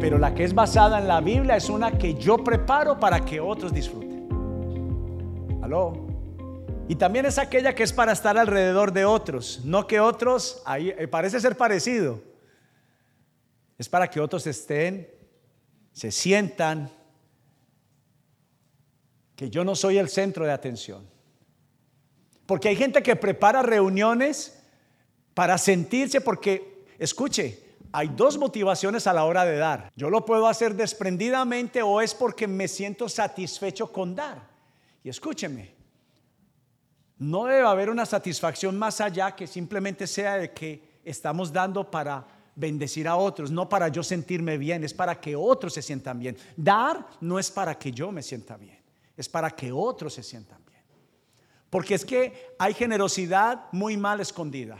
Pero la que es basada en la Biblia es una que yo preparo para que otros disfruten. ¿Aló? Y también es aquella que es para estar alrededor de otros, no que otros, ahí eh, parece ser parecido, es para que otros estén, se sientan, que yo no soy el centro de atención. Porque hay gente que prepara reuniones para sentirse, porque, escuche, hay dos motivaciones a la hora de dar. Yo lo puedo hacer desprendidamente o es porque me siento satisfecho con dar. Y escúcheme, no debe haber una satisfacción más allá que simplemente sea de que estamos dando para bendecir a otros, no para yo sentirme bien, es para que otros se sientan bien. Dar no es para que yo me sienta bien, es para que otros se sientan bien. Porque es que hay generosidad muy mal escondida.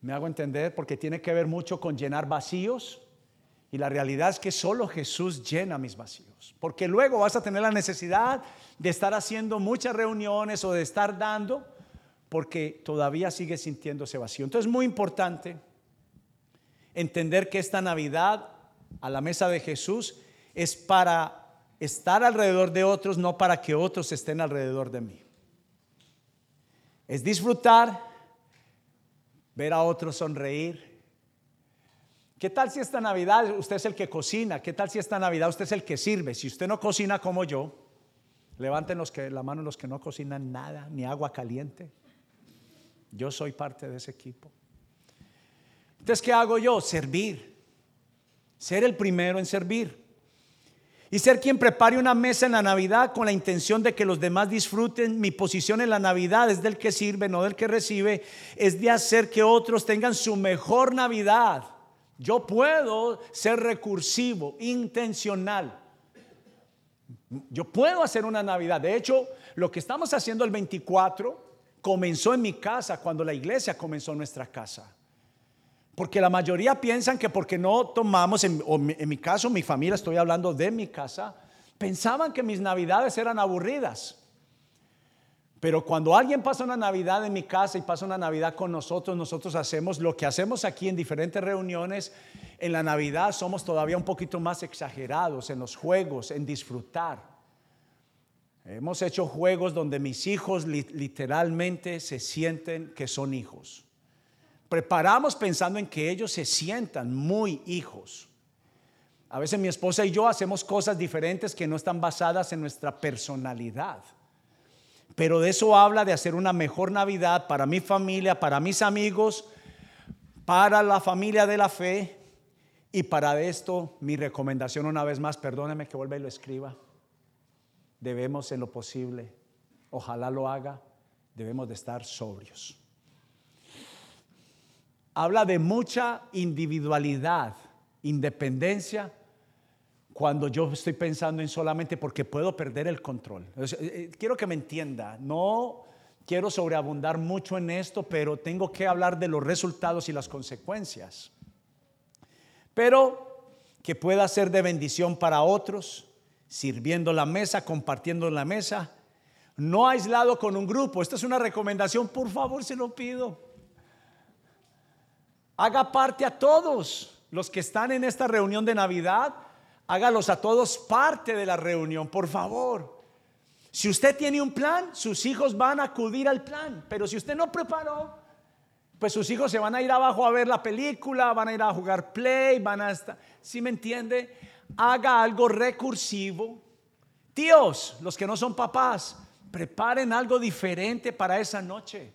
¿Me hago entender? Porque tiene que ver mucho con llenar vacíos. Y la realidad es que solo Jesús llena mis vacíos. Porque luego vas a tener la necesidad de estar haciendo muchas reuniones o de estar dando porque todavía sigue sintiéndose vacío. Entonces es muy importante entender que esta Navidad a la mesa de Jesús es para estar alrededor de otros, no para que otros estén alrededor de mí. Es disfrutar, ver a otros sonreír. ¿Qué tal si esta Navidad usted es el que cocina? ¿Qué tal si esta Navidad usted es el que sirve? Si usted no cocina como yo, Levanten los que, la mano los que no cocinan nada, ni agua caliente. Yo soy parte de ese equipo. Entonces, ¿qué hago yo? Servir. Ser el primero en servir. Y ser quien prepare una mesa en la Navidad con la intención de que los demás disfruten. Mi posición en la Navidad es del que sirve, no del que recibe. Es de hacer que otros tengan su mejor Navidad. Yo puedo ser recursivo, intencional. Yo puedo hacer una Navidad. De hecho, lo que estamos haciendo el 24 comenzó en mi casa cuando la iglesia comenzó en nuestra casa. Porque la mayoría piensan que porque no tomamos, en, en mi caso, mi familia, estoy hablando de mi casa, pensaban que mis navidades eran aburridas. Pero cuando alguien pasa una Navidad en mi casa y pasa una Navidad con nosotros, nosotros hacemos lo que hacemos aquí en diferentes reuniones. En la Navidad somos todavía un poquito más exagerados en los juegos, en disfrutar. Hemos hecho juegos donde mis hijos literalmente se sienten que son hijos. Preparamos pensando en que ellos se sientan muy hijos. A veces mi esposa y yo hacemos cosas diferentes que no están basadas en nuestra personalidad. Pero de eso habla de hacer una mejor Navidad para mi familia, para mis amigos, para la familia de la fe. Y para esto mi recomendación una vez más, perdóneme que vuelva y lo escriba. Debemos en lo posible, ojalá lo haga, debemos de estar sobrios. Habla de mucha individualidad, independencia cuando yo estoy pensando en solamente porque puedo perder el control. Eh, eh, quiero que me entienda, no quiero sobreabundar mucho en esto, pero tengo que hablar de los resultados y las consecuencias. Pero que pueda ser de bendición para otros, sirviendo la mesa, compartiendo la mesa, no aislado con un grupo. Esta es una recomendación, por favor, se lo pido. Haga parte a todos los que están en esta reunión de Navidad hágalos a todos parte de la reunión, por favor. Si usted tiene un plan, sus hijos van a acudir al plan, pero si usted no preparó, pues sus hijos se van a ir abajo a ver la película, van a ir a jugar play, van a estar, si me entiende? Haga algo recursivo. Tíos, los que no son papás, preparen algo diferente para esa noche.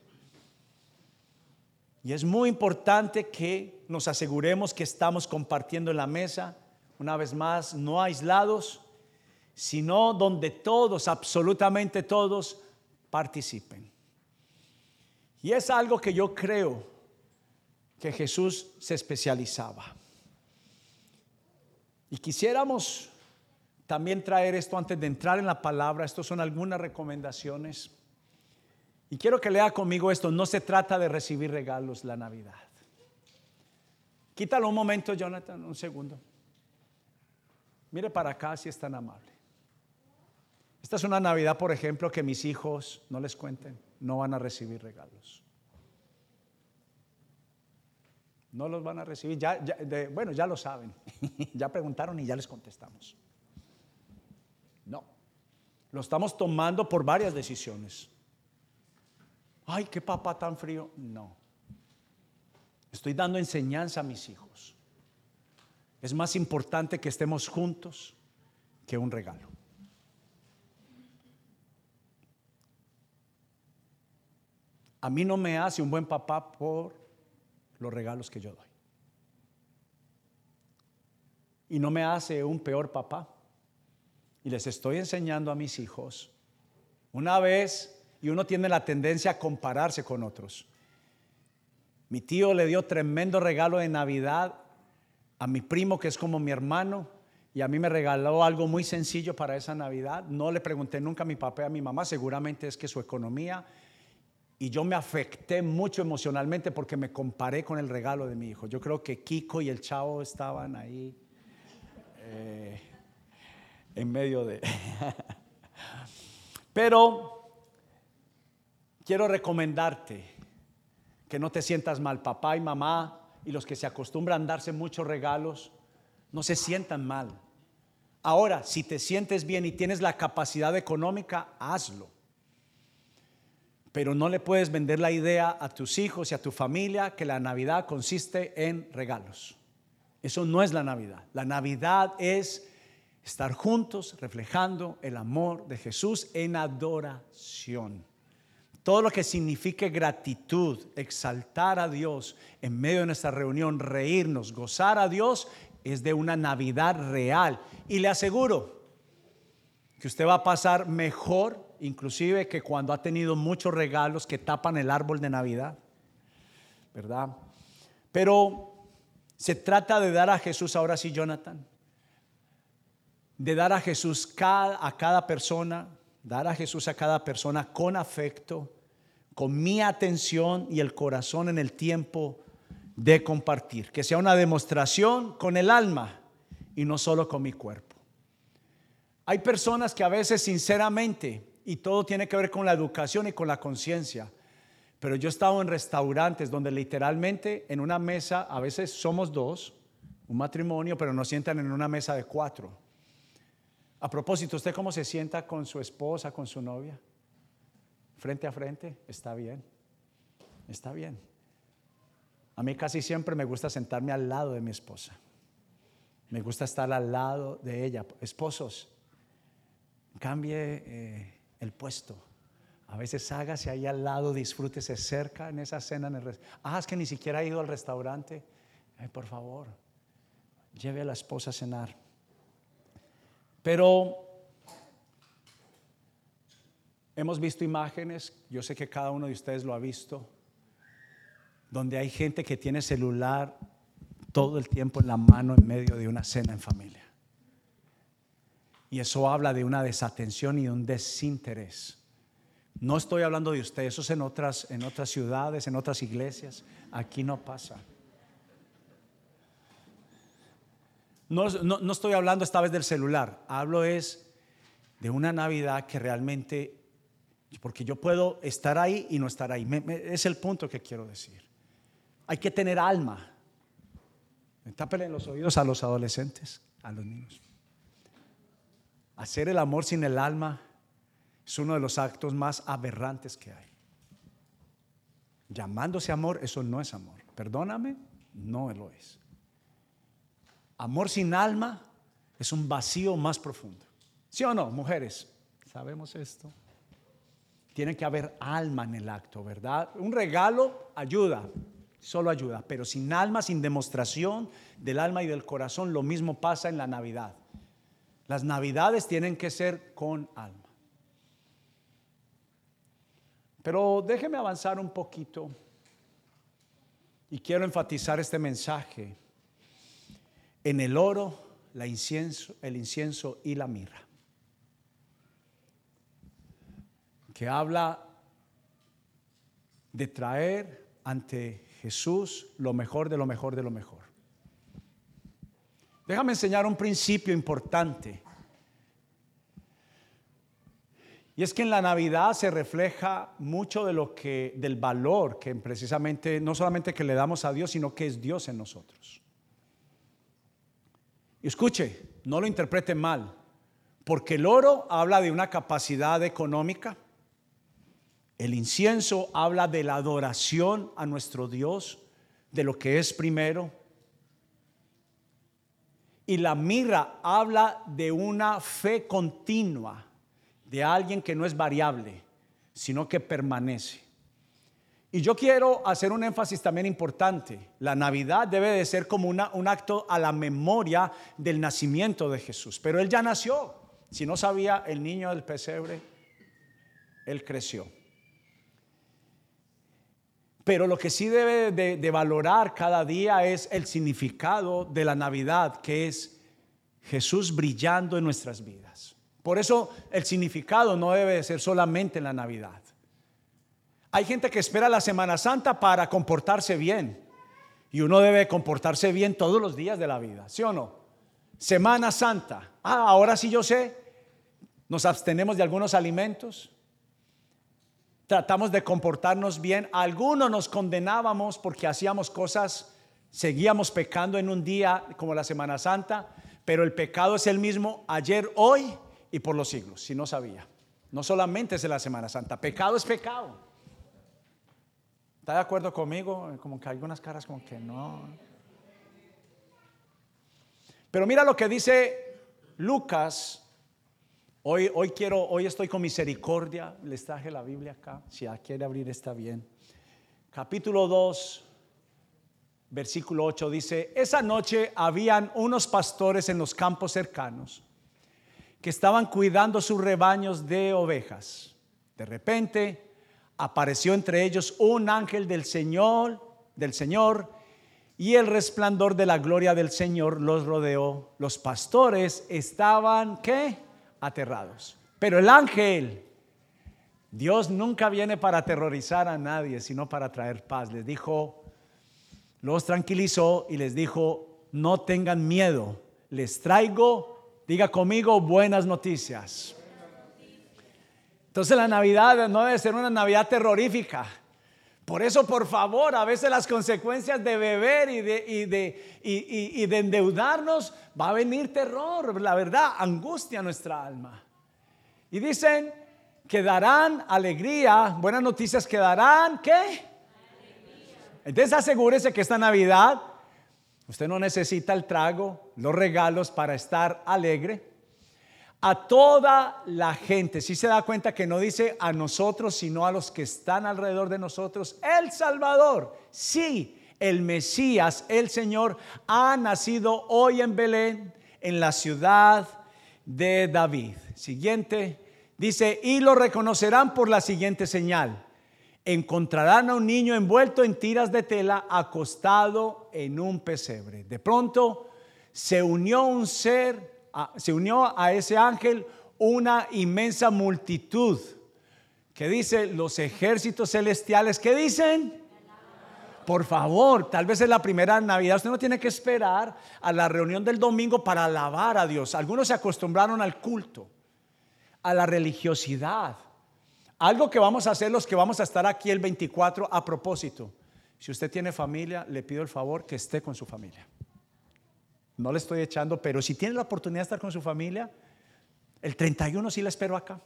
Y es muy importante que nos aseguremos que estamos compartiendo en la mesa una vez más, no aislados, sino donde todos, absolutamente todos, participen. Y es algo que yo creo que Jesús se especializaba. Y quisiéramos también traer esto antes de entrar en la palabra. Estos son algunas recomendaciones. Y quiero que lea conmigo esto. No se trata de recibir regalos la Navidad. Quítalo un momento, Jonathan, un segundo. Mire para acá si es tan amable. Esta es una Navidad, por ejemplo, que mis hijos, no les cuenten, no van a recibir regalos. No los van a recibir. Bueno, ya lo saben. ya preguntaron y ya les contestamos. No. Lo estamos tomando por varias decisiones. Ay, qué papá tan frío. No. Estoy dando enseñanza a mis hijos. Es más importante que estemos juntos que un regalo. A mí no me hace un buen papá por los regalos que yo doy. Y no me hace un peor papá. Y les estoy enseñando a mis hijos. Una vez, y uno tiene la tendencia a compararse con otros. Mi tío le dio tremendo regalo de Navidad a mi primo, que es como mi hermano, y a mí me regaló algo muy sencillo para esa Navidad. No le pregunté nunca a mi papá a mi mamá, seguramente es que su economía y yo me afecté mucho emocionalmente porque me comparé con el regalo de mi hijo. Yo creo que Kiko y el chavo estaban ahí eh, en medio de... Pero quiero recomendarte que no te sientas mal, papá y mamá y los que se acostumbran a darse muchos regalos, no se sientan mal. Ahora, si te sientes bien y tienes la capacidad económica, hazlo pero no le puedes vender la idea a tus hijos y a tu familia que la Navidad consiste en regalos. Eso no es la Navidad. La Navidad es estar juntos reflejando el amor de Jesús en adoración. Todo lo que signifique gratitud, exaltar a Dios en medio de nuestra reunión, reírnos, gozar a Dios, es de una Navidad real. Y le aseguro que usted va a pasar mejor inclusive que cuando ha tenido muchos regalos que tapan el árbol de Navidad, ¿verdad? Pero se trata de dar a Jesús, ahora sí, Jonathan, de dar a Jesús a cada persona, dar a Jesús a cada persona con afecto, con mi atención y el corazón en el tiempo de compartir, que sea una demostración con el alma y no solo con mi cuerpo. Hay personas que a veces sinceramente y todo tiene que ver con la educación y con la conciencia. Pero yo he estado en restaurantes donde literalmente en una mesa, a veces somos dos, un matrimonio, pero nos sientan en una mesa de cuatro. A propósito, ¿usted cómo se sienta con su esposa, con su novia? Frente a frente, está bien, está bien. A mí casi siempre me gusta sentarme al lado de mi esposa. Me gusta estar al lado de ella. Esposos, cambie eh, el puesto. A veces hágase ahí al lado, disfrútese cerca en esa cena. En el ah, es que ni siquiera ha ido al restaurante. por favor, lleve a la esposa a cenar. Pero hemos visto imágenes, yo sé que cada uno de ustedes lo ha visto, donde hay gente que tiene celular todo el tiempo en la mano en medio de una cena en familia. Y eso habla de una desatención y de un desinterés. No estoy hablando de ustedes, eso es en otras, en otras ciudades, en otras iglesias. Aquí no pasa. No, no, estoy hablando esta vez del celular, hablo es de una Navidad que realmente, porque yo puedo estar ahí y no estar ahí. es el punto que quiero decir. Hay que tener alma. Tápele en los oídos a los adolescentes, a los niños. Hacer el amor sin el alma es uno de los actos más aberrantes que hay. Llamándose amor, eso no es amor. Perdóname, no lo es. Amor sin alma es un vacío más profundo. ¿Sí o no, mujeres? ¿Sabemos esto? Tiene que haber alma en el acto, ¿verdad? Un regalo ayuda, solo ayuda, pero sin alma, sin demostración del alma y del corazón, lo mismo pasa en la Navidad. Las navidades tienen que ser con alma. Pero déjeme avanzar un poquito y quiero enfatizar este mensaje en el oro, el incienso y la mirra, que habla de traer ante Jesús lo mejor de lo mejor de lo mejor. Déjame enseñar un principio importante. Y es que en la Navidad se refleja mucho de lo que del valor que precisamente no solamente que le damos a Dios, sino que es Dios en nosotros. Y escuche, no lo interpreten mal, porque el oro habla de una capacidad económica, el incienso habla de la adoración a nuestro Dios, de lo que es primero, y la mirra habla de una fe continua de alguien que no es variable, sino que permanece. Y yo quiero hacer un énfasis también importante. La Navidad debe de ser como un acto a la memoria del nacimiento de Jesús. Pero Él ya nació. Si no sabía el niño del pesebre, Él creció. Pero lo que sí debe de, valorar cada día es el significado de la Navidad, que es Jesús brillando en nuestras vidas. Por eso el significado no debe ser solamente en la Navidad. Hay gente que espera la Semana Santa para comportarse bien. Y uno debe comportarse bien todos los días de la vida, ¿sí o no? Semana Santa. Ah, ahora sí yo sé. Nos abstenemos de algunos alimentos. Tratamos de comportarnos bien. Algunos nos condenábamos porque hacíamos cosas, seguíamos pecando en un día como la Semana Santa, pero el pecado es el mismo ayer, hoy y por los siglos, si no sabía. No solamente es en la Semana Santa, pecado es pecado. ¿Está de acuerdo conmigo? Como que algunas caras como que no. Pero mira lo que dice Lucas. Hoy, hoy quiero, hoy estoy con misericordia. Les traje la Biblia acá. Si quiere abrir está bien. Capítulo 2, versículo 8 dice, esa noche habían unos pastores en los campos cercanos que estaban cuidando sus rebaños de ovejas. De repente apareció entre ellos un ángel del Señor, del Señor, y el resplandor de la gloria del Señor los rodeó. Los pastores estaban qué? Aterrados. Pero el ángel Dios nunca viene para aterrorizar a nadie, sino para traer paz. Les dijo, los tranquilizó y les dijo, no tengan miedo, les traigo Diga conmigo buenas noticias. Entonces la Navidad no debe ser una Navidad terrorífica. Por eso, por favor, a veces las consecuencias de beber y de, y de, y, de endeudarnos va a venir terror, la verdad, angustia a nuestra alma. Y dicen que darán alegría, buenas noticias que darán, ¿qué? Entonces asegúrese que esta Navidad Usted no necesita el trago, los regalos para estar alegre. A toda la gente, si se da cuenta que no dice a nosotros, sino a los que están alrededor de nosotros, el Salvador, sí, el Mesías, el Señor, ha nacido hoy en Belén, en la ciudad de David. Siguiente, dice, y lo reconocerán por la siguiente señal encontrarán a un niño envuelto en tiras de tela acostado en un pesebre. De pronto se unió un ser, se unió a ese ángel una inmensa multitud que dice los ejércitos celestiales, ¿qué dicen? Por favor, tal vez es la primera Navidad. Usted no tiene que esperar a la reunión del domingo para alabar a Dios. Algunos se acostumbraron al culto, a la religiosidad. Algo que vamos a hacer los que vamos a estar aquí el 24 a propósito. Si usted tiene familia, le pido el favor que esté con su familia. No le estoy echando, pero si tiene la oportunidad de estar con su familia, el 31 sí la espero acá.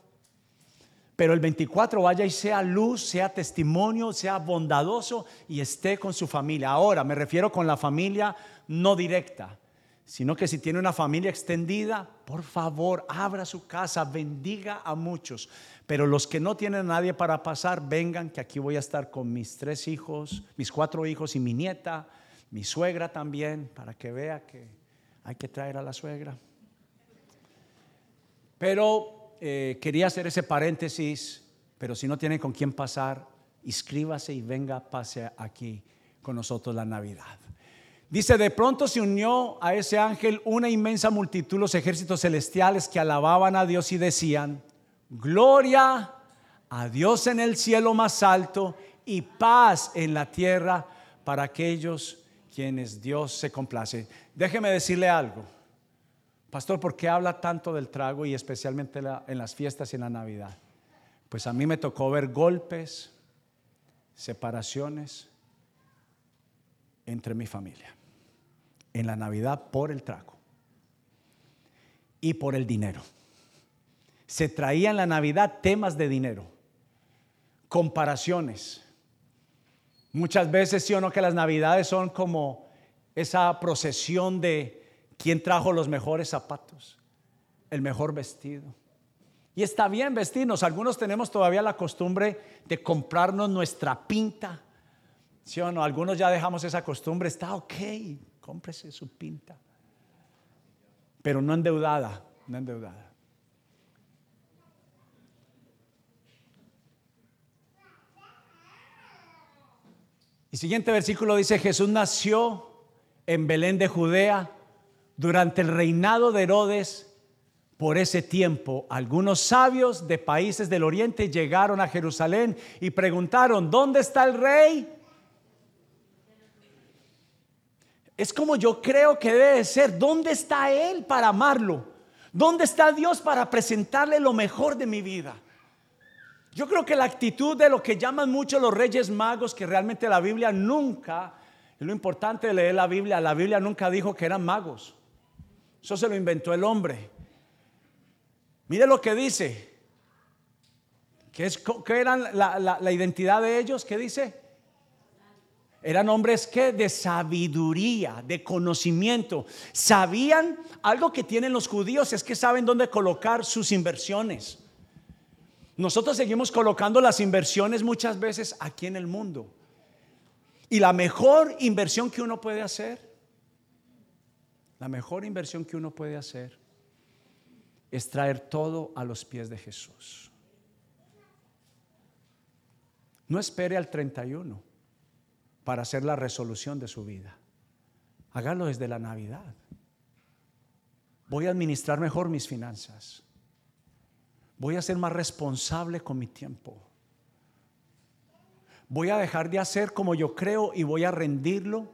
Pero el 24 vaya y sea luz, sea testimonio, sea bondadoso y esté con su familia. Ahora me refiero con la familia no directa, sino que si tiene una familia extendida, por favor, abra su casa, bendiga a muchos. Pero los que no tienen nadie para pasar, vengan, que aquí voy a estar con mis tres hijos, mis cuatro hijos y mi nieta, mi suegra también, para que vea que hay que traer a la suegra. Pero eh, quería hacer ese paréntesis, pero si no tienen con quién pasar, inscríbase y venga, pase aquí con nosotros la Navidad. Dice, de pronto se unió a ese ángel una inmensa multitud, los ejércitos celestiales que alababan a Dios y decían, gloria a Dios en el cielo más alto y paz en la tierra para aquellos quienes Dios se complace. Déjeme decirle algo. Pastor, ¿por qué habla tanto del trago y especialmente en las fiestas y en la Navidad? Pues a mí me tocó ver golpes, separaciones entre mi familia en la Navidad por el trago y por el dinero. Se traía en la Navidad temas de dinero, comparaciones. Muchas veces sí o no que las Navidades son como esa procesión de quién trajo los mejores zapatos, el mejor vestido. Y está bien vestirnos. Algunos tenemos todavía la costumbre de comprarnos nuestra pinta. ¿Sí o no? Algunos ya dejamos esa costumbre. Está ok, cómprese su pinta. Pero no endeudada, no endeudada. Y siguiente versículo dice, Jesús nació en Belén de Judea durante el reinado de Herodes. Por ese tiempo, algunos sabios de países del oriente llegaron a Jerusalén y preguntaron, ¿dónde está el rey? Es como yo creo que debe ser. ¿Dónde está Él para amarlo? ¿Dónde está Dios para presentarle lo mejor de mi vida? Yo creo que la actitud de lo que llaman mucho los reyes magos, que realmente la Biblia nunca, es lo importante de leer la Biblia, la Biblia nunca dijo que eran magos. Eso se lo inventó el hombre. Mire lo que dice. ¿Qué, es, qué eran la, identidad de ellos? ¿Qué dice? Eran hombres que de sabiduría, de conocimiento. Sabían algo que tienen los judíos es que saben dónde colocar sus inversiones. Nosotros seguimos colocando las inversiones muchas veces aquí en el mundo. Y la mejor inversión que uno puede hacer, la mejor inversión que uno puede hacer es traer todo a los pies de Jesús. No espere al 31 para hacer la resolución de su vida. Hágalo desde la Navidad. Voy a administrar mejor mis finanzas. Voy a ser más responsable con mi tiempo. Voy a dejar de hacer como yo creo y voy a rendirlo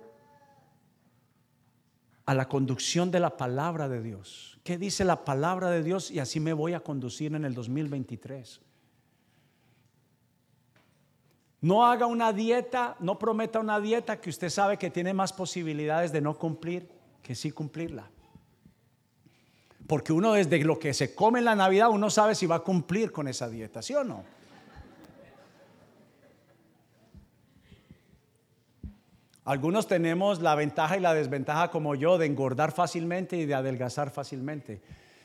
a la conducción de la palabra de Dios. ¿Qué dice la palabra de Dios? Y así me voy a conducir en el 2023. No haga una dieta, no prometa una dieta que usted sabe que tiene más posibilidades de no cumplir que sí cumplirla. Porque uno desde lo que se come en la Navidad, uno sabe si va a cumplir con esa dieta, ¿sí o no? Algunos tenemos la ventaja y la desventaja como yo de engordar fácilmente y de adelgazar fácilmente.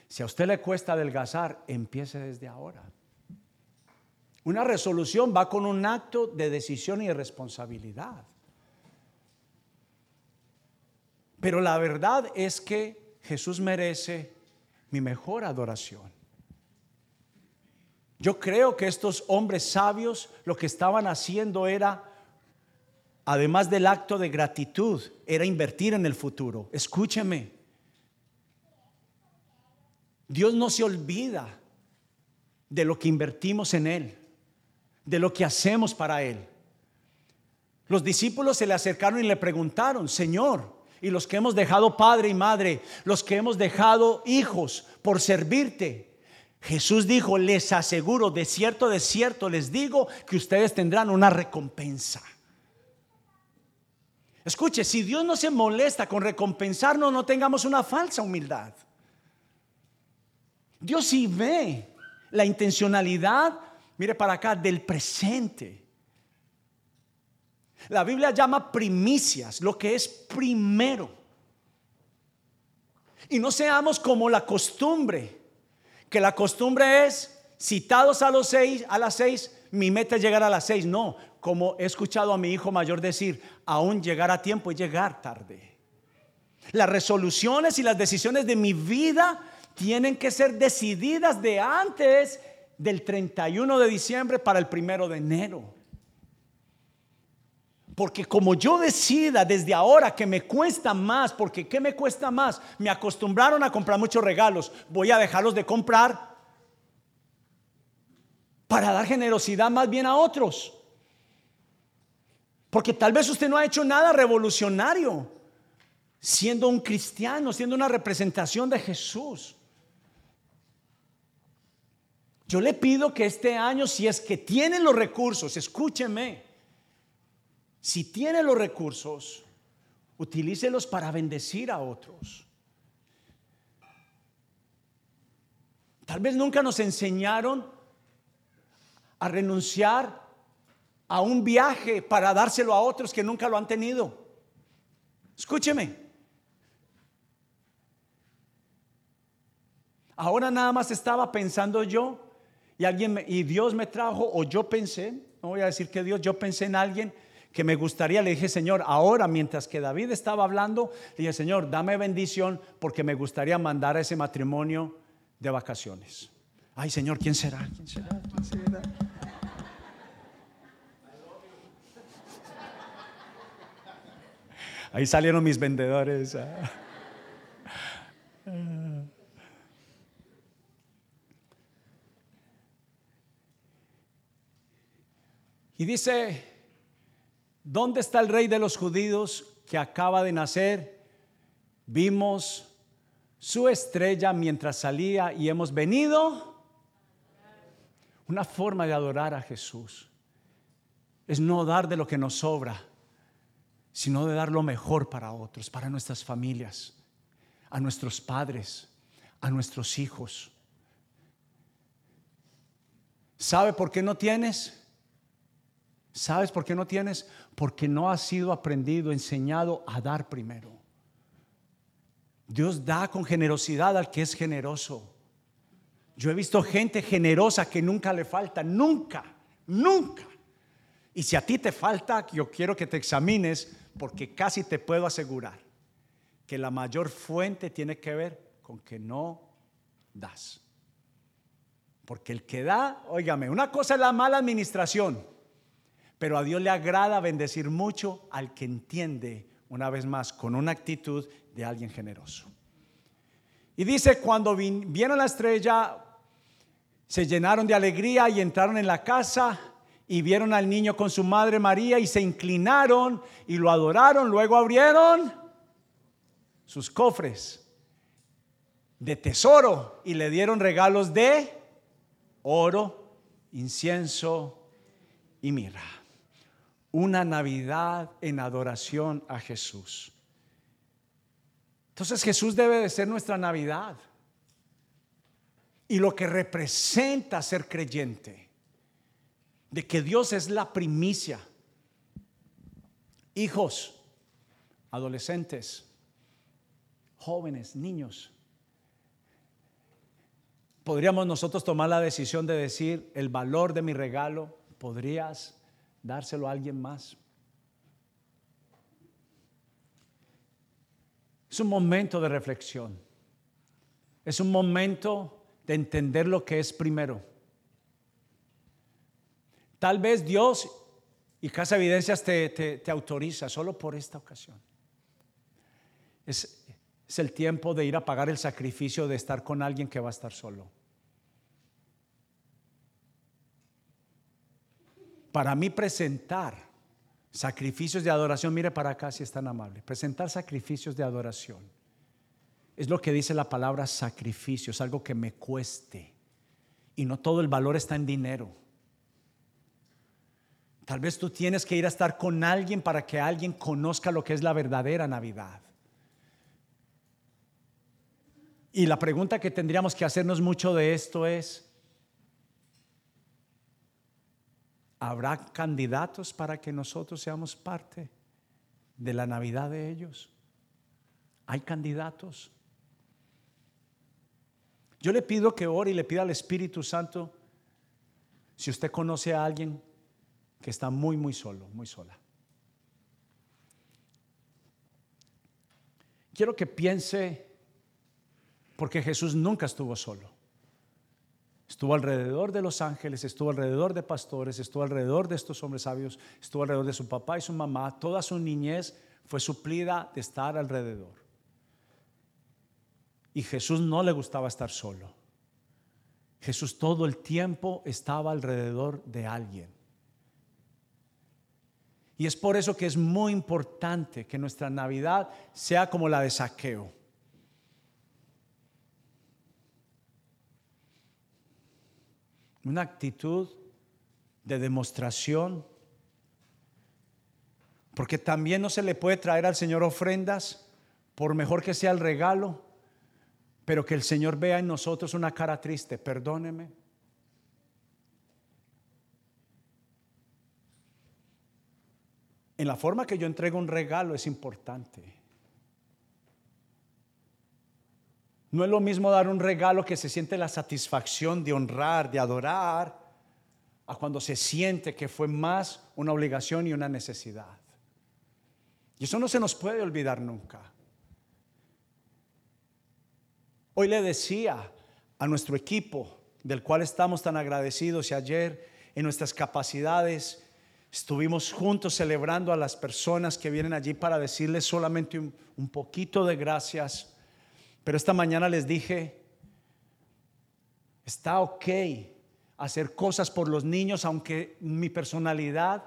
Si a usted le cuesta adelgazar, empiece desde ahora. Una resolución va con un acto de decisión y de responsabilidad. Pero la verdad es que Jesús merece mi mejor adoración. Yo creo que estos hombres sabios lo que estaban haciendo era, además del acto de gratitud, era invertir en el futuro. Escúcheme, Dios no se olvida de lo que invertimos en Él de lo que hacemos para Él. Los discípulos se le acercaron y le preguntaron, Señor, y los que hemos dejado padre y madre, los que hemos dejado hijos por servirte. Jesús dijo, les aseguro, de cierto, de cierto, les digo que ustedes tendrán una recompensa. Escuche, si Dios no se molesta con recompensarnos, no tengamos una falsa humildad. Dios sí ve la intencionalidad mire para acá, del presente. La Biblia llama primicias, lo que es primero. Y no seamos como la costumbre, que la costumbre es citados a los seis, a las seis, mi meta es llegar a las seis. No, como he escuchado a mi hijo mayor decir, aún llegar a tiempo y llegar tarde. Las resoluciones y las decisiones de mi vida tienen que ser decididas de antes del 31 de diciembre para el primero de enero. Porque como yo decida desde ahora que me cuesta más, porque ¿qué me cuesta más? Me acostumbraron a comprar muchos regalos, voy a dejarlos de comprar para dar generosidad más bien a otros. Porque tal vez usted no ha hecho nada revolucionario siendo un cristiano, siendo una representación de Jesús. Yo le pido que este año, si es que tienen los recursos, escúcheme, si tienen los recursos, utilícelos para bendecir a otros. Tal vez nunca nos enseñaron a renunciar a un viaje para dárselo a otros que nunca lo han tenido. Escúcheme. Ahora nada más estaba pensando yo y alguien y Dios me trajo o yo pensé, no voy a decir que Dios, yo pensé en alguien que me gustaría, le dije, Señor, ahora mientras que David estaba hablando, le dije, Señor, dame bendición porque me gustaría mandar a ese matrimonio de vacaciones. Ay, Señor, ¿quién será? ¿Quién será? ¿Quién será? Ahí salieron mis vendedores. Ah. Y dice, ¿dónde está el rey de los judíos que acaba de nacer? Vimos su estrella mientras salía y hemos venido. Una forma de adorar a Jesús es no dar de lo que nos sobra, sino de dar lo mejor para otros, para nuestras familias, a nuestros padres, a nuestros hijos. ¿Sabe por qué no tienes? ¿Sabes por qué no tienes? Porque no has sido aprendido, enseñado a dar primero. Dios da con generosidad al que es generoso. Yo he visto gente generosa que nunca le falta, nunca, nunca. Y si a ti te falta, yo quiero que te examines porque casi te puedo asegurar que la mayor fuente tiene que ver con que no das. Porque el que da, óigame, una cosa es la mala administración. Pero a Dios le agrada bendecir mucho al que entiende, una vez más, con una actitud de alguien generoso. Y dice, cuando vieron la estrella, se llenaron de alegría y entraron en la casa y vieron al niño con su madre María y se inclinaron y lo adoraron. Luego abrieron sus cofres de tesoro y le dieron regalos de oro, incienso y mirra una Navidad en adoración a Jesús. Entonces Jesús debe de ser nuestra Navidad. Y lo que representa ser creyente, de que Dios es la primicia. Hijos, adolescentes, jóvenes, niños. Podríamos nosotros tomar la decisión de decir el valor de mi regalo. ¿Podrías dárselo a alguien más. Es un momento de reflexión. Es un momento de entender lo que es primero. Tal vez Dios y Casa Evidencias te, autoriza solo por esta ocasión. Es, es el tiempo de ir a pagar el sacrificio de estar con alguien que va a estar solo. Para mí presentar sacrificios de adoración, mire para acá si es tan amable, presentar sacrificios de adoración. Es lo que dice la palabra sacrificio, es algo que me cueste. Y no todo el valor está en dinero. Tal vez tú tienes que ir a estar con alguien para que alguien conozca lo que es la verdadera Navidad. Y la pregunta que tendríamos que hacernos mucho de esto es, ¿Habrá candidatos para que nosotros seamos parte de la Navidad de ellos? ¿Hay candidatos? Yo le pido que ore y le pida al Espíritu Santo si usted conoce a alguien que está muy, muy solo, muy sola. Quiero que piense, porque Jesús nunca estuvo solo. Estuvo alrededor de los ángeles, estuvo alrededor de pastores, estuvo alrededor de estos hombres sabios, estuvo alrededor de su papá y su mamá. Toda su niñez fue suplida de estar alrededor. Y Jesús no le gustaba estar solo. Jesús todo el tiempo estaba alrededor de alguien. Y es por eso que es muy importante que nuestra Navidad sea como la de saqueo. Una actitud de demostración, porque también no se le puede traer al Señor ofrendas, por mejor que sea el regalo, pero que el Señor vea en nosotros una cara triste, perdóneme. En la forma que yo entrego un regalo es importante. No es lo mismo dar un regalo que se siente la satisfacción de honrar, de adorar, a cuando se siente que fue más una obligación y una necesidad. Y eso no se nos puede olvidar nunca. Hoy le decía a nuestro equipo, del cual estamos tan agradecidos, y ayer en nuestras capacidades estuvimos juntos celebrando a las personas que vienen allí para decirles solamente un, un poquito de gracias pero esta mañana les dije, está ok hacer cosas por los niños, aunque mi personalidad,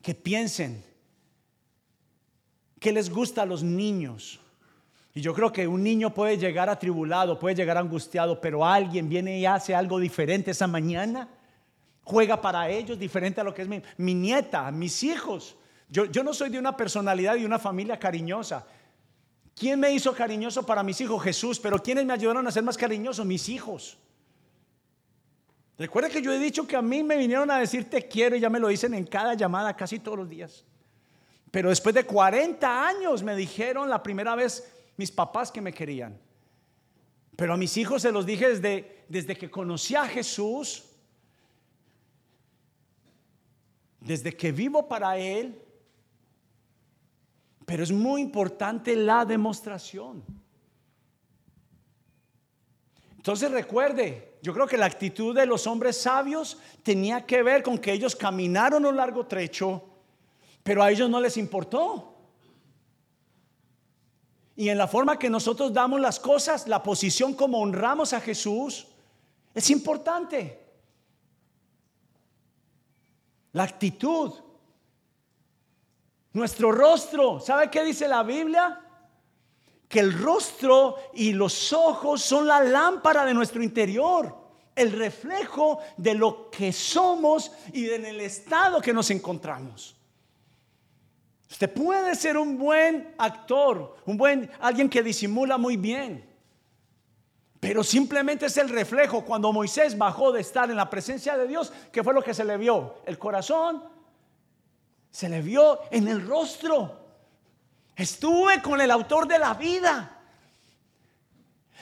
que piensen que les gusta a los niños. Y yo creo que un niño puede llegar atribulado, puede llegar angustiado, pero alguien viene y hace algo diferente esa mañana, juega para ellos diferente a lo que es mi, mi nieta, mis hijos. Yo, yo no soy de una personalidad y una familia cariñosa. ¿Quién me hizo cariñoso para mis hijos? Jesús. Pero ¿quiénes me ayudaron a ser más cariñoso? Mis hijos. Recuerda que yo he dicho que a mí me vinieron a decir te quiero y ya me lo dicen en cada llamada casi todos los días. Pero después de 40 años me dijeron la primera vez mis papás que me querían. Pero a mis hijos se los dije desde, desde que conocí a Jesús, desde que vivo para Él pero es muy importante la demostración. Entonces recuerde, yo creo que la actitud de los hombres sabios tenía que ver con que ellos caminaron un largo trecho, pero a ellos no les importó. Y en la forma que nosotros damos las cosas, la posición como honramos a Jesús, es importante. La actitud. Nuestro rostro, ¿sabe qué dice la Biblia? Que el rostro y los ojos son la lámpara de nuestro interior, el reflejo de lo que somos y en el estado que nos encontramos. Usted puede ser un buen actor, un buen alguien que disimula muy bien. Pero simplemente es el reflejo cuando Moisés bajó de estar en la presencia de Dios, que fue lo que se le vio, el corazón se le vio en el rostro. Estuve con el autor de la vida.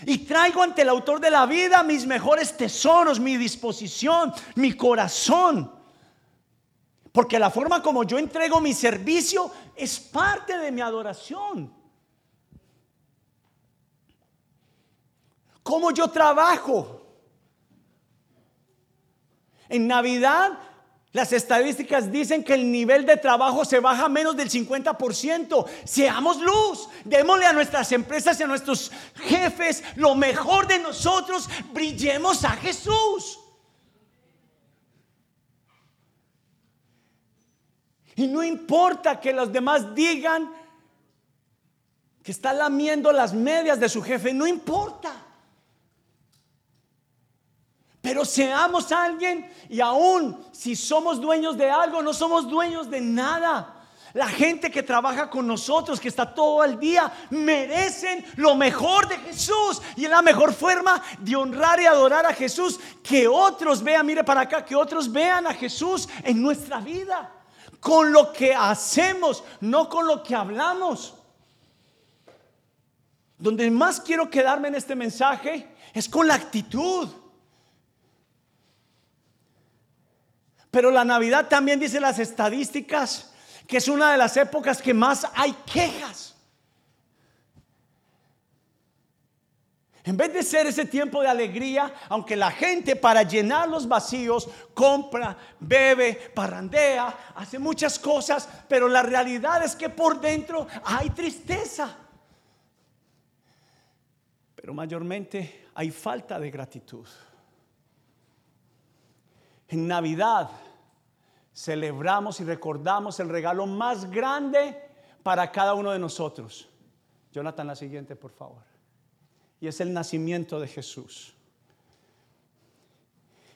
Y traigo ante el autor de la vida mis mejores tesoros, mi disposición, mi corazón. Porque la forma como yo entrego mi servicio es parte de mi adoración. Cómo yo trabajo. En Navidad las estadísticas dicen que el nivel de trabajo se baja menos del 50%. Seamos luz, démosle a nuestras empresas y a nuestros jefes lo mejor de nosotros, brillemos a Jesús. Y no importa que los demás digan que está lamiendo las medias de su jefe, no importa. Pero seamos alguien y aún si somos dueños de algo, no somos dueños de nada. La gente que trabaja con nosotros, que está todo el día, merecen lo mejor de Jesús. Y es la mejor forma de honrar y adorar a Jesús. Que otros vean, mire para acá, que otros vean a Jesús en nuestra vida. Con lo que hacemos, no con lo que hablamos. Donde más quiero quedarme en este mensaje es con la actitud. Pero la Navidad también dice las estadísticas que es una de las épocas que más hay quejas. En vez de ser ese tiempo de alegría, aunque la gente para llenar los vacíos compra, bebe, parrandea, hace muchas cosas, pero la realidad es que por dentro hay tristeza. Pero mayormente hay falta de gratitud. En Navidad celebramos y recordamos el regalo más grande para cada uno de nosotros. Jonathan, la siguiente, por favor. Y es el nacimiento de Jesús.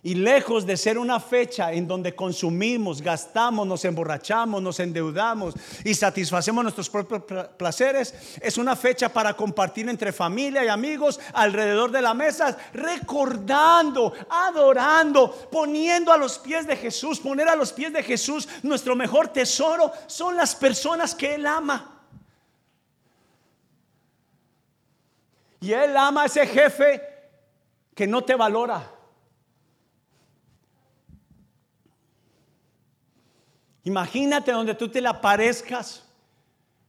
Y lejos de ser una fecha en donde consumimos, gastamos, nos emborrachamos, nos endeudamos y satisfacemos nuestros propios placeres, es una fecha para compartir entre familia y amigos alrededor de la mesa, recordando, adorando, poniendo a los pies de Jesús, poner a los pies de Jesús nuestro mejor tesoro son las personas que Él ama. Y Él ama a ese jefe que no te valora Imagínate donde tú te le aparezcas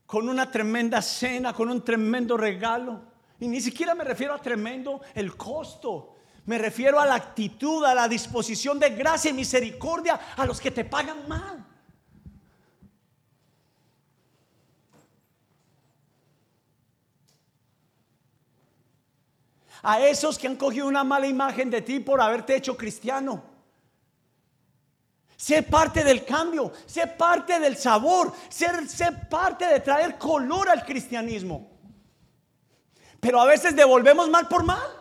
con una tremenda cena, con un tremendo regalo. Y ni siquiera me refiero a tremendo el costo. Me refiero a la actitud, a la disposición de gracia y misericordia a los que te pagan mal. A esos que han cogido una mala imagen de ti por haberte hecho cristiano. Ser parte del cambio, ser parte del sabor, ser parte de traer color al cristianismo. Pero a veces devolvemos mal por mal.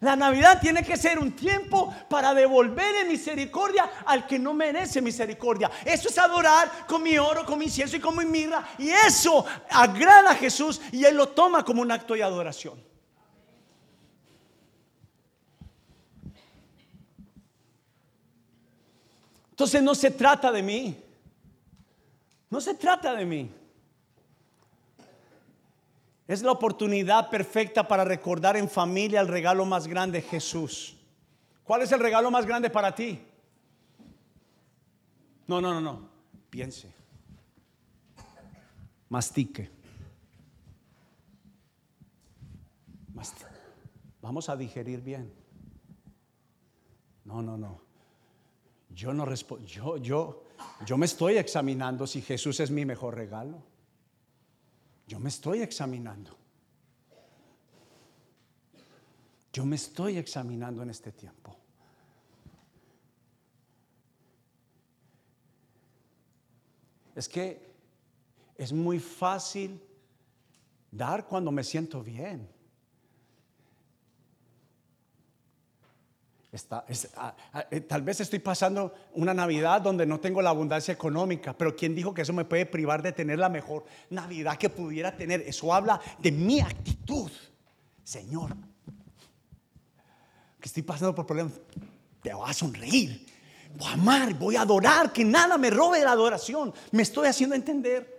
La Navidad tiene que ser un tiempo para devolver en misericordia al que no merece misericordia. Eso es adorar con mi oro, con mi incienso y con mi mirra. Y eso agrada a Jesús y Él lo toma como un acto de adoración. Entonces no se trata de mí. No se trata de mí. Es la oportunidad perfecta para recordar en familia el regalo más grande, Jesús. ¿Cuál es el regalo más grande para ti? No, no, no, no. Piense. Mastique. Vamos a digerir bien. No, no, no. Yo no yo, yo, yo me estoy examinando si Jesús es mi mejor regalo. Yo me estoy examinando. Yo me estoy examinando en este tiempo. Es que es muy fácil dar cuando me siento bien. Ah, ah, eh, tal vez estoy pasando una Navidad donde no tengo la abundancia económica, pero ¿quién dijo que eso me puede privar de tener la mejor Navidad que pudiera tener? Eso habla de mi actitud, Señor. Que estoy pasando por problemas, te voy a sonreír, voy a amar, voy a adorar, que nada me robe la adoración. Me estoy haciendo entender.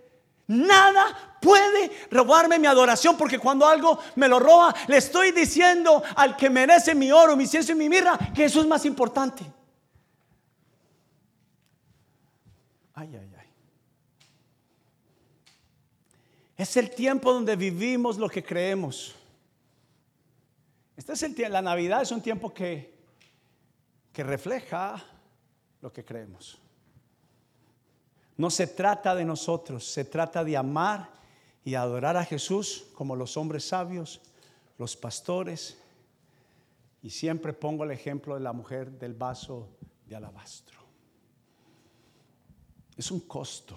Nada puede robarme mi adoración porque cuando algo me lo roba, le estoy diciendo al que merece mi oro, mi ciencia y mi mirra que eso es más importante. Ay, ay, ay. Es el tiempo donde vivimos lo que creemos. Este es la Navidad es un tiempo que, que refleja lo que creemos. No se trata de nosotros, se trata de amar y adorar a Jesús como los hombres sabios, los pastores. Y siempre pongo el ejemplo de la mujer del vaso de alabastro. Es un costo.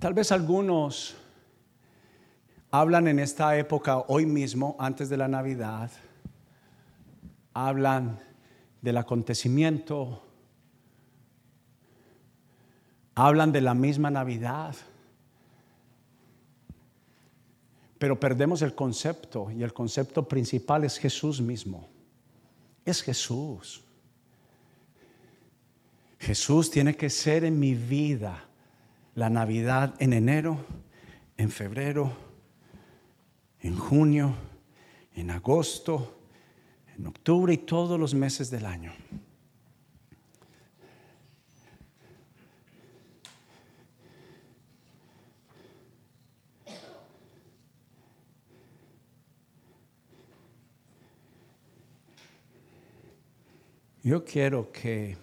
Tal vez algunos hablan en esta época, hoy mismo, antes de la Navidad, hablan del acontecimiento, hablan de la misma Navidad, pero perdemos el concepto y el concepto principal es Jesús mismo, es Jesús. Jesús tiene que ser en mi vida la Navidad en enero, en febrero, en junio, en agosto, en octubre y todos los meses del año. Yo quiero que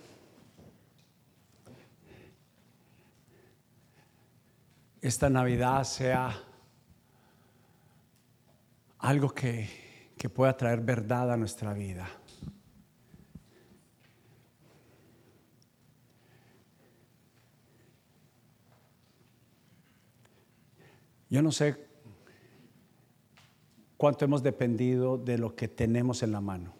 esta Navidad sea algo que, que pueda traer verdad a nuestra vida. Yo no sé cuánto hemos dependido de lo que tenemos en la mano.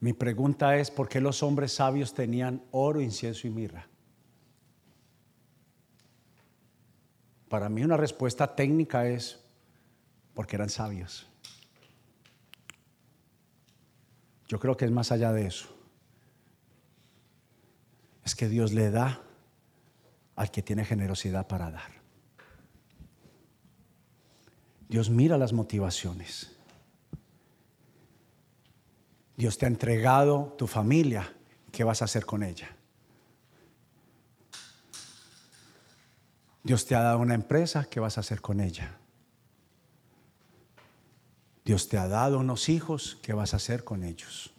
Mi pregunta es, ¿por qué los hombres sabios tenían oro, incienso y mirra? Para mí una respuesta técnica es porque eran sabios. Yo creo que es más allá de eso. Es que Dios le da al que tiene generosidad para dar. Dios mira las motivaciones. Dios te ha entregado tu familia. ¿Qué vas a hacer con ella? Dios te ha dado una empresa. ¿Qué vas a hacer con ella? Dios te ha dado unos hijos. ¿Qué vas a hacer con ellos?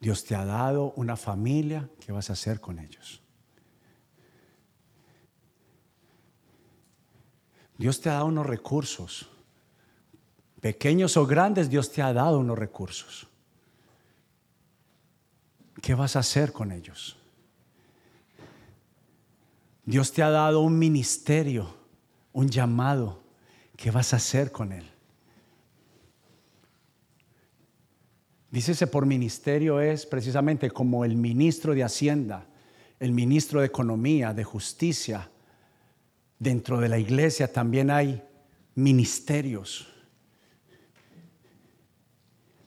Dios te ha dado una familia. ¿Qué vas a hacer con ellos? Dios te ha dado unos recursos pequeños o grandes, Dios te ha dado unos recursos. ¿Qué vas a hacer con ellos? Dios te ha dado un ministerio, un llamado. ¿Qué vas a hacer con él? Dícese por ministerio es precisamente como el ministro de Hacienda, el ministro de Economía, de Justicia. Dentro de la iglesia también hay ministerios.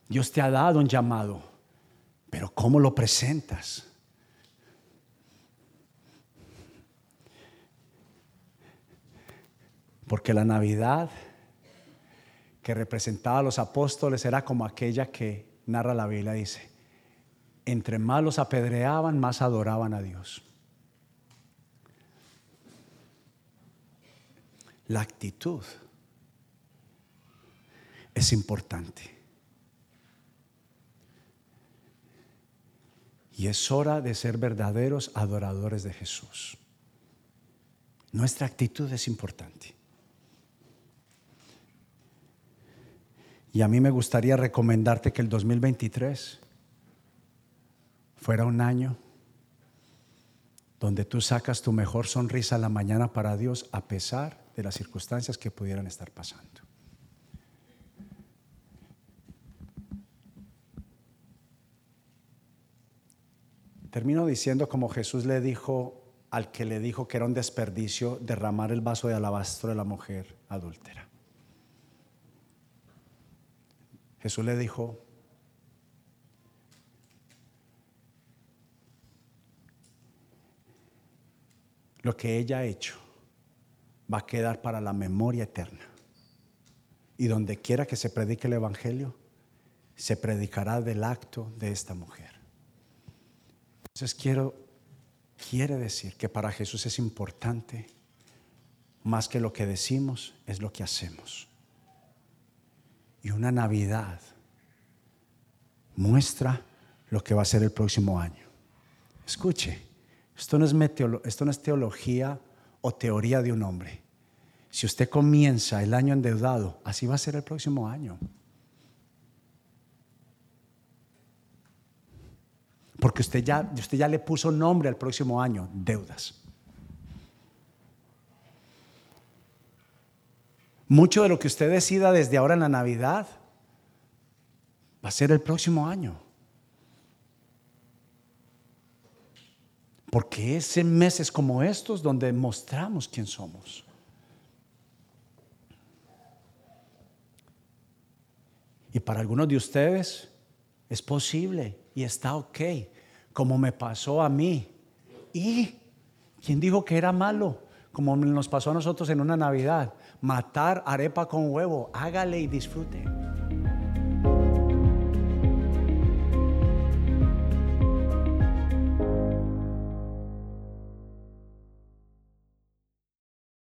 Dios te ha dado un llamado, pero ¿cómo lo presentas? Porque la Navidad que representaba a los apóstoles era como aquella que narra la Biblia, dice, entre más los apedreaban, más adoraban a Dios. La actitud es importante. Y es hora de ser verdaderos adoradores de Jesús. Nuestra actitud es importante. Y a mí me gustaría recomendarte que el 2023 fuera un año donde tú sacas tu mejor sonrisa a la mañana para Dios a pesar de las circunstancias que pudieran estar pasando. Termino diciendo como Jesús le dijo al que le dijo que era un desperdicio derramar el vaso de alabastro de la mujer adúltera. Jesús le dijo, lo que ella ha hecho va a quedar para la memoria eterna. Y donde quiera que se predique el Evangelio, se predicará del acto de esta mujer. Entonces quiero, quiere decir que para Jesús es importante, más que lo que decimos, es lo que hacemos. Y una Navidad muestra lo que va a ser el próximo año. Escuche, esto no es, esto no es teología o teoría de un hombre. Si usted comienza el año endeudado, así va a ser el próximo año. Porque usted ya, usted ya le puso nombre al próximo año, deudas. Mucho de lo que usted decida desde ahora en la Navidad va a ser el próximo año. Porque es en meses como estos donde mostramos quién somos. Y para algunos de ustedes es posible y está ok, como me pasó a mí. ¿Y quién dijo que era malo? Como nos pasó a nosotros en una Navidad. Matar arepa con huevo, hágale y disfrute.